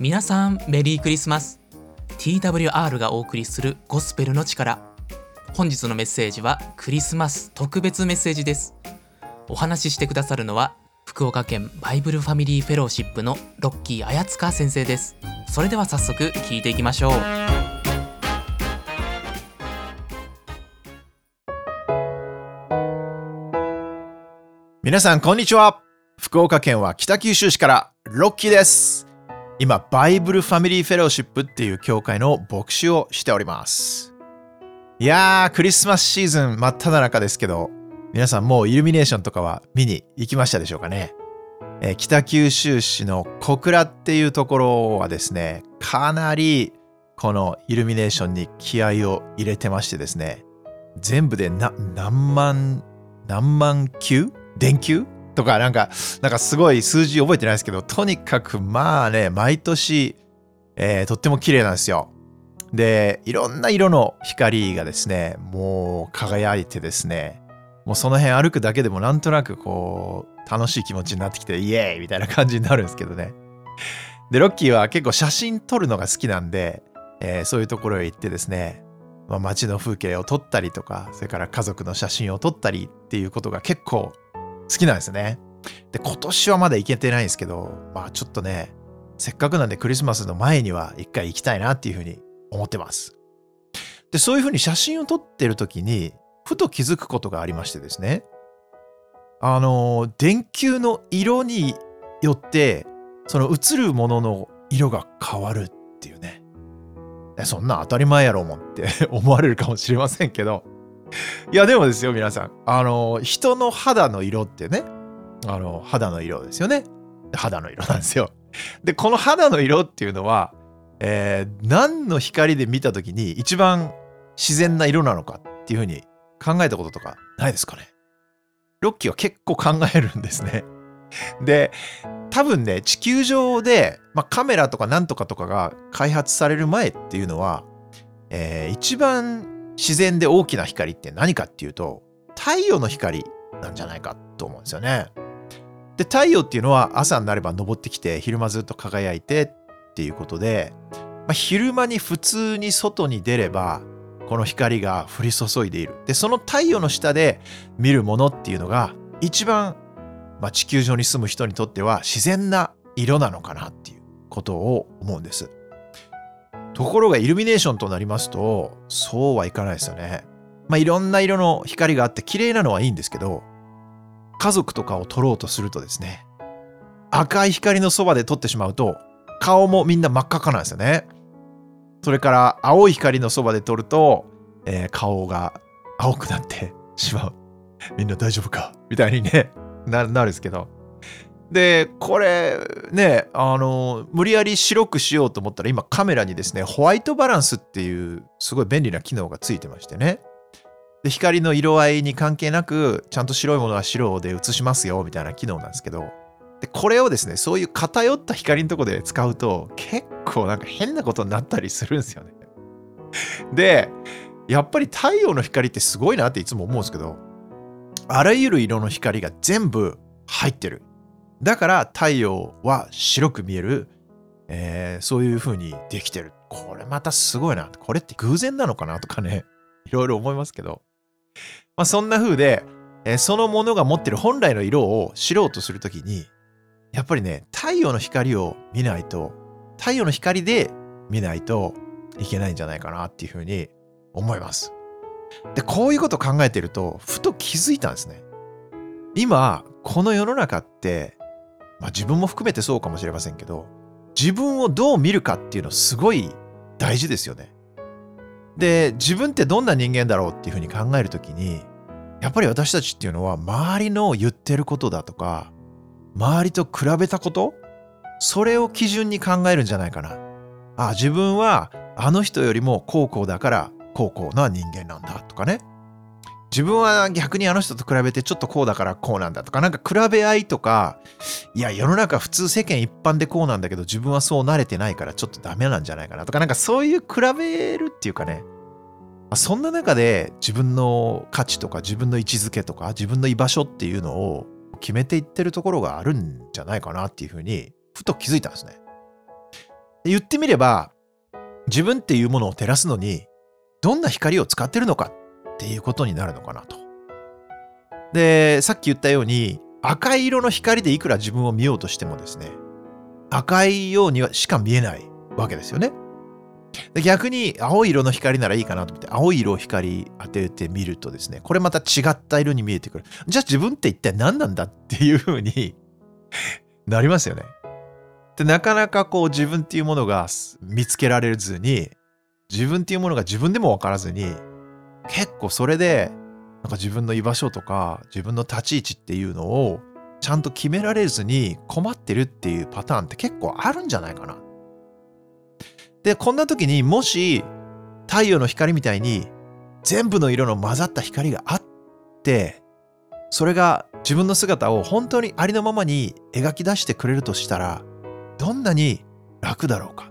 皆さんメリークリスマス。TWR がお送りするゴスペルの力。本日のメッセージはクリスマス特別メッセージです。お話ししてくださるのは福岡県バイブルファミリーフェローシップのロッキー綾塚先生です。それでは早速聞いていきましょう。皆さんこんにちは。福岡県は北九州市からロッキーです。今バイブルファミリーフェローシップっていう教会の牧師をしております。いやークリスマスシーズン真っ只中ですけど皆さんもうイルミネーションとかは見に行きましたでしょうかね、えー、北九州市の小倉っていうところはですねかなりこのイルミネーションに気合を入れてましてですね全部で何万何万球？電球？とかなんかなんかすごい数字覚えてないですけどとにかくまあね毎年、えー、とっても綺麗なんですよでいろんな色の光がですねもう輝いてですねもうその辺歩くだけでもなんとなくこう楽しい気持ちになってきてイエーイみたいな感じになるんですけどね。でロッキーは結構写真撮るのが好きなんで、えー、そういうところへ行ってですね、まあ、街の風景を撮ったりとかそれから家族の写真を撮ったりっていうことが結構好きなんですね。で今年はまだ行けてないんですけどまあちょっとねせっかくなんでクリスマスの前には一回行きたいなっていうふうに思ってます。でそういうふうに写真を撮ってる時にふと気づくことがありましてですね。あの、電球の色によって、その映るものの色が変わるっていうね。そんな当たり前やろもんって 思われるかもしれませんけど。いや、でもですよ、皆さん。あの、人の肌の色ってね、あの、肌の色ですよね。肌の色なんですよ。で、この肌の色っていうのは、えー、何の光で見た時に一番自然な色なのかっていうふうに考えたこととかないですかねロッキーは結構考えるんですね。で、多分ね、地球上で、まあ、カメラとかなんとかとかが開発される前っていうのは、えー、一番自然で大きな光って何かっていうと、太陽の光なんじゃないかと思うんですよね。で、太陽っていうのは朝になれば昇ってきて、昼間ずっと輝いてっていうことで、まあ、昼間に普通に外に出れば、この光が降り注いでいる。で、その太陽の下で見るものっていうのが一番、まあ、地球上に住む人にとっては自然な色なのかなっていうことを思うんです。ところがイルミネーションとなりますと、そうはいかないですよね。まあ、いろんな色の光があって綺麗なのはいいんですけど、家族とかを撮ろうとするとですね、赤い光のそばで撮ってしまうと、顔もみんな真っ赤かなんですよね。それから青い光のそばで撮ると、えー、顔が青くなってしまう。みんな大丈夫か？みたいにねな、なるんですけど。で、これね、あの、無理やり白くしようと思ったら今カメラにですね、ホワイトバランスっていうすごい便利な機能がついてましてね。で、光の色合いに関係なく、ちゃんと白いものは白で映しますよみたいな機能なんですけど、でこれをですねそういう偏った光のとこで使うと結構なんか変なことになったりするんですよね。でやっぱり太陽の光ってすごいなっていつも思うんですけどあらゆる色の光が全部入ってる。だから太陽は白く見える、えー、そういう風にできてる。これまたすごいな。これって偶然なのかなとかね、いろいろ思いますけど。まあそんな風で、えー、そのものが持ってる本来の色を知ろうとするときに、やっぱりね、太陽の光を見ないと、太陽の光で見ないといけないんじゃないかなっていうふうに思います。で、こういうことを考えてると、ふと気づいたんですね。今、この世の中って、まあ自分も含めてそうかもしれませんけど、自分をどう見るかっていうのすごい大事ですよね。で、自分ってどんな人間だろうっていうふうに考えるときに、やっぱり私たちっていうのは周りの言ってることだとか、周りと比べたことそれを基準に考えるんじゃないかな。あ、自分はあの人よりも高校だから高校な人間なんだとかね。自分は逆にあの人と比べてちょっとこうだからこうなんだとか、なんか比べ合いとか、いや、世の中普通世間一般でこうなんだけど自分はそう慣れてないからちょっとダメなんじゃないかなとか、なんかそういう比べるっていうかね、そんな中で自分の価値とか自分の位置づけとか自分の居場所っていうのを決めていってるところがあるんじゃないかなっていうふうにふと気づいたんですね。言ってみれば、自分っていうものを照らすのに、どんな光を使ってるのかっていうことになるのかなと。で、さっき言ったように、赤い色の光でいくら自分を見ようとしてもですね、赤いようにはしか見えないわけですよね。で逆に青い色の光ならいいかなと思って青い色を光当ててみるとですねこれまた違った色に見えてくるじゃあ自分って一体何なんだっていう風に なりますよねでなかなかこう自分っていうものが見つけられずに自分っていうものが自分でも分からずに結構それでなんか自分の居場所とか自分の立ち位置っていうのをちゃんと決められずに困ってるっていうパターンって結構あるんじゃないかなで、こんな時にもし太陽の光みたいに全部の色の混ざった光があって、それが自分の姿を本当にありのままに描き出してくれるとしたら、どんなに楽だろうか。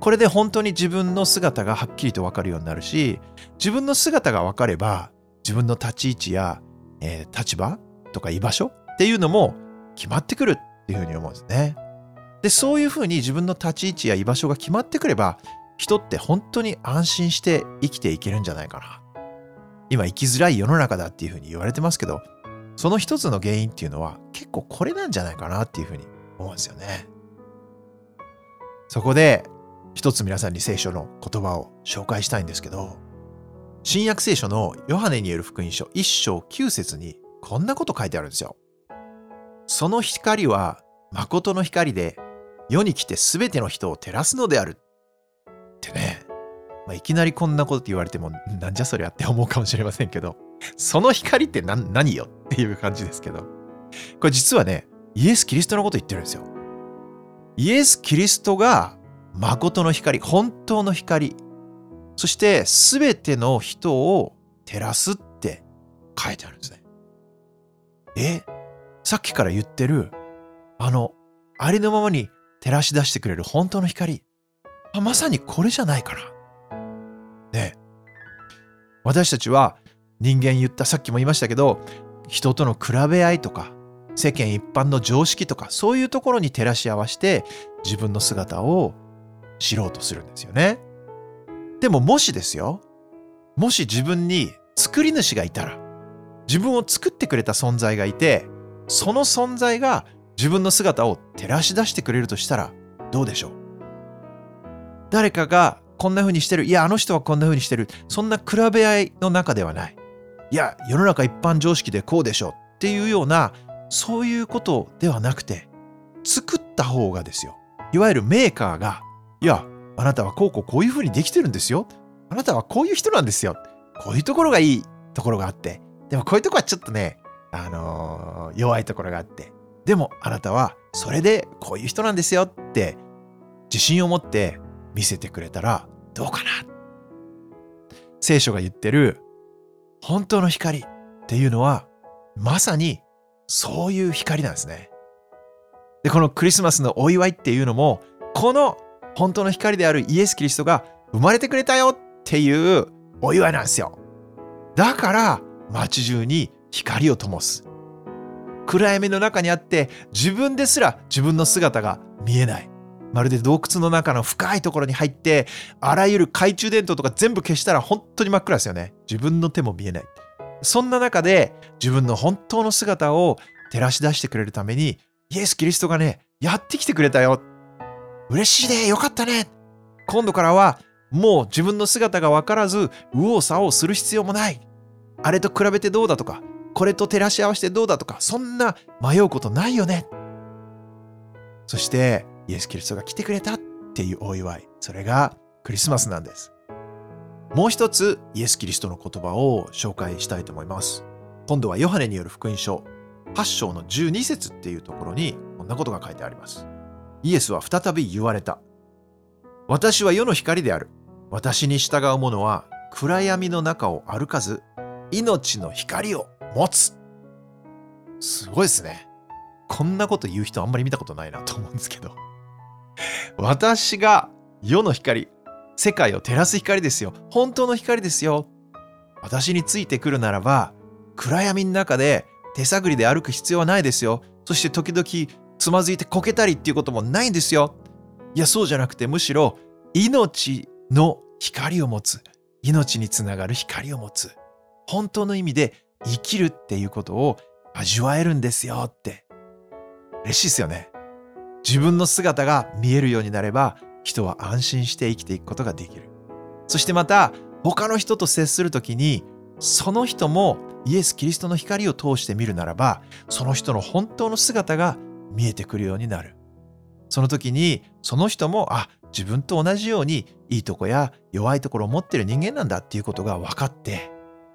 これで本当に自分の姿がはっきりとわかるようになるし、自分の姿がわかれば、自分の立ち位置や、えー、立場とか居場所っていうのも決まってくるっていうふうに思うんですね。で、そういうふうに自分の立ち位置や居場所が決まってくれば、人って本当に安心して生きていけるんじゃないかな。今生きづらい世の中だっていうふうに言われてますけど、その一つの原因っていうのは結構これなんじゃないかなっていうふうに思うんですよね。そこで一つ皆さんに聖書の言葉を紹介したいんですけど、新約聖書のヨハネによる福音書一章九節にこんなこと書いてあるんですよ。その光は誠の光で世に来て全ての人を照らすのである。ってね。まあ、いきなりこんなこと言われても、なんじゃそりゃって思うかもしれませんけど、その光って何何よ？っていう感じですけど。これ実はね、イエス・キリストのこと言ってるんですよ。イエス・キリストが誠の光、本当の光、そして全ての人を照らすって書いてあるんですね。えさっきから言ってる、あの、ありのままに照らし出してくれる本当の光。まさにこれじゃないかな。ね私たちは人間言ったさっきも言いましたけど人との比べ合いとか世間一般の常識とかそういうところに照らし合わせて自分の姿を知ろうとするんですよね。でももしですよもし自分に作り主がいたら自分を作ってくれた存在がいてその存在が自分の姿を照らし出してくれるとしたらどうでしょう？誰かがこんな風にしてるいやあの人はこんな風にしてるそんな比べ合いの中ではない。いや世の中一般常識でこうでしょっていうようなそういうことではなくて作った方がですよ。いわゆるメーカーがいやあなたはこうこうこういう風にできてるんですよ。あなたはこういう人なんですよ。こういうところがいいところがあって。でもこういうとこはちょっとねあのー、弱いところがあって。でもあなたはそれでこういう人なんですよって自信を持って見せてくれたらどうかな。聖書が言ってる本当の光っていうのはまさにそういう光なんですね。で、このクリスマスのお祝いっていうのもこの本当の光であるイエス・キリストが生まれてくれたよっていうお祝いなんですよ。だから街中に光を灯す。暗闇の中にあって自分ですら自分の姿が見えないまるで洞窟の中の深いところに入ってあらゆる懐中電灯とか全部消したら本当に真っ暗ですよね自分の手も見えないそんな中で自分の本当の姿を照らし出してくれるためにイエス・キリストがねやってきてくれたよ嬉しいねよかったね今度からはもう自分の姿が分からず右往左往する必要もないあれと比べてどうだとかこれと照らし合わせてどうだとか、そんな迷うことないよね。そして、イエス・キリストが来てくれたっていうお祝い。それがクリスマスなんです。もう一つ、イエス・キリストの言葉を紹介したいと思います。今度はヨハネによる福音書、8章の12節っていうところに、こんなことが書いてあります。イエスは再び言われた。私は世の光である。私に従う者は暗闇の中を歩かず、命の光を持つすごいですね。こんなこと言う人あんまり見たことないなと思うんですけど。私が世の光、世界を照らす光ですよ。本当の光ですよ。私についてくるならば、暗闇の中で手探りで歩く必要はないですよ。そして時々つまずいてこけたりっていうこともないんですよ。いやそうじゃなくてむしろ命の光を持つ。命につながる光を持つ。本当の意味で生きるっていうことを味わえるんですよって。嬉しいですよね。自分の姿が見えるようになれば人は安心して生きていくことができる。そしてまた他の人と接するときにその人もイエス・キリストの光を通して見るならばその人の本当の姿が見えてくるようになるその時にその人もあ自分と同じようにいいとこや弱いところを持ってる人間なんだっていうことが分かって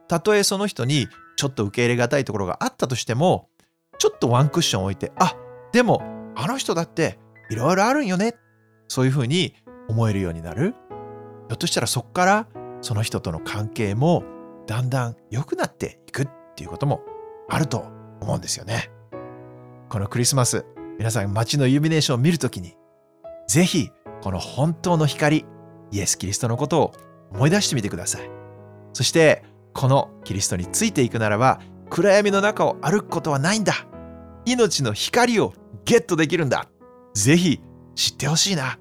たとえその人にちょっと受け入れがたいところがあったとしてもちょっとワンクッション置いてあでもあの人だっていろいろあるんよねそういうふうに思えるようになるひょっとしたらそこからその人との関係もだんだん良くなっていくっていうこともあると思うんですよね。このクリスマス、皆さん街のイルミネーションを見るときに、ぜひこの本当の光、イエス・キリストのことを思い出してみてください。そして、このキリストについていくならば、暗闇の中を歩くことはないんだ。命の光をゲットできるんだ。ぜひ知ってほしいな。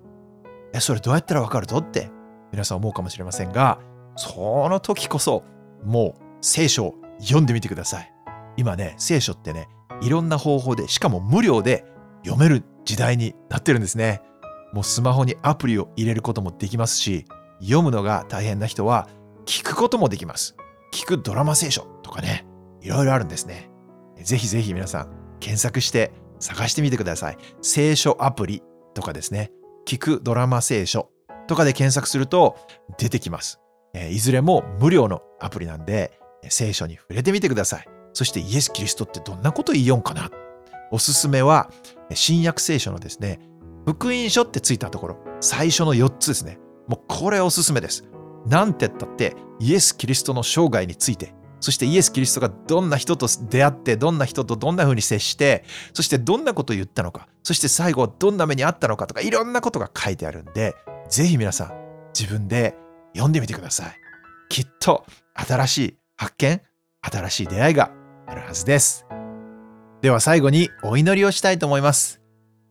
え、それどうやったらわかるとって皆さん思うかもしれませんが、その時こそもう聖書を読んでみてください。今ね、聖書ってね、いろんな方法で、しかも無料で読める時代になってるんですね。もうスマホにアプリを入れることもできますし、読むのが大変な人は聞くこともできます。聞くドラマ聖書とかね、いろいろあるんですね。ぜひぜひ皆さん検索して探してみてください。聖書アプリとかですね、聞くドラマ聖書とかで検索すると出てきます。いずれも無料のアプリなんで、聖書に触れてみてください。そしてイエス・キリストってどんなこと言いよんかな？おすすめは、新約聖書のですね、福音書ってついたところ、最初の4つですね。もうこれおすすめです。なんて言ったって、イエス・キリストの生涯について、そしてイエス・キリストがどんな人と出会って、どんな人とどんな風に接して、そしてどんなことを言ったのか、そして最後どんな目にあったのかとか、いろんなことが書いてあるんで、ぜひ皆さん自分で読んでみてください。きっと新しい発見、新しい出会いがあるはずです。では最後にお祈りをしたいと思います。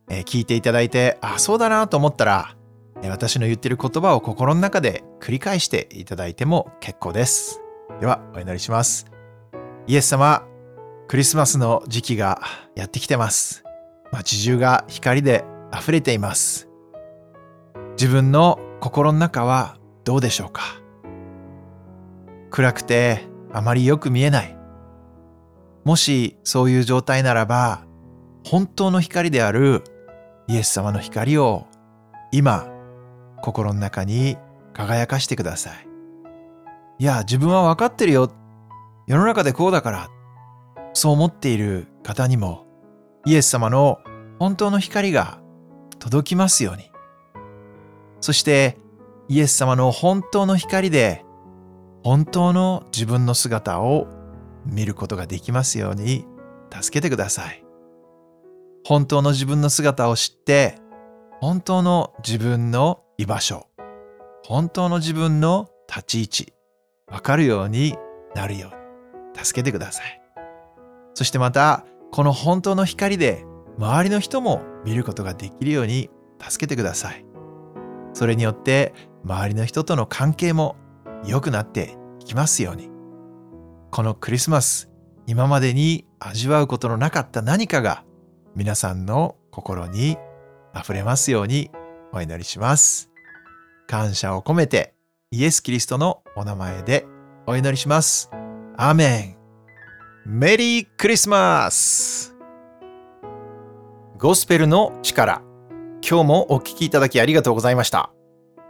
えー、聞いていただいて、あ、そうだなと思ったら、え、私の言ってる言葉を心の中で繰り返していただいても結構です。ではお祈りします。イエス様、クリスマスの時期がやってきてます。街中が光で溢れています。自分の心の中はどうでしょうか暗くてあまりよく見えない。もしそういう状態ならば、本当の光であるイエス様の光を今、心の中に輝かしてください。いや、自分は分かってるよ。世の中でこうだから。そう思っている方にも、イエス様の本当の光が届きますように。そしてイエス様の本当の光で本当の自分の姿を見ることができますように助けてください。本当の自分の姿を知って本当の自分の居場所本当の自分の立ち位置わかるようになるように助けてください。そしてまたこの本当の光で周りの人も見ることができるように助けてください。それによって周りの人との関係も良くなっていきますように。このクリスマス、今までに味わうことのなかった何かが皆さんの心に溢れますようにお祈りします。感謝を込めてイエス・キリストのお名前でお祈りします。アーメン。メリークリスマスゴスペルの力今日もお聴きいただきありがとうございました。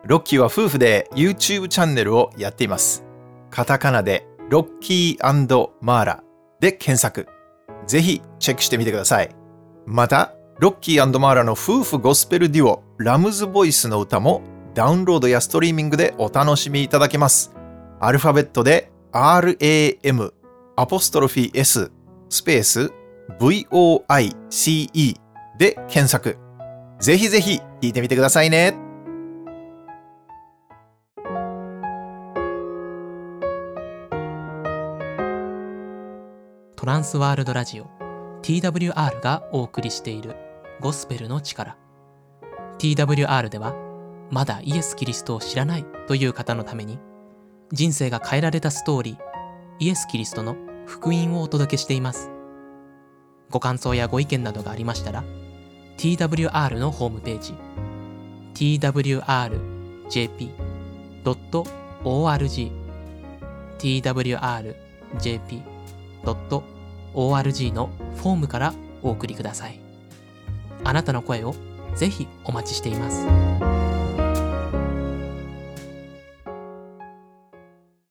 ロッキーは夫婦で YouTube チャンネルをやっています。カタカナでロッキーマーラで検索。ぜひチェックしてみてください。また、ロッキーマーラの夫婦ゴスペルデュオラムズボイスの歌もダウンロードやストリーミングでお楽しみいただけます。アルファベットで RAM アポストロフィー S スペース VOICE で検索。ぜひぜひ聞いてみてくださいね。トランスワールドラジオ。TWR がお送りしている。ゴスペルの力。TWR ではまだイエス・キリストを知らないという方のために人生が変えられたストーリーイエス・キリストの福音をお届けしています。ご感想やご意見などがありましたら TWR のホームページ twrjp.org twrjp.org ORG のフォームからお送りください。あなたの声をぜひお待ちしています。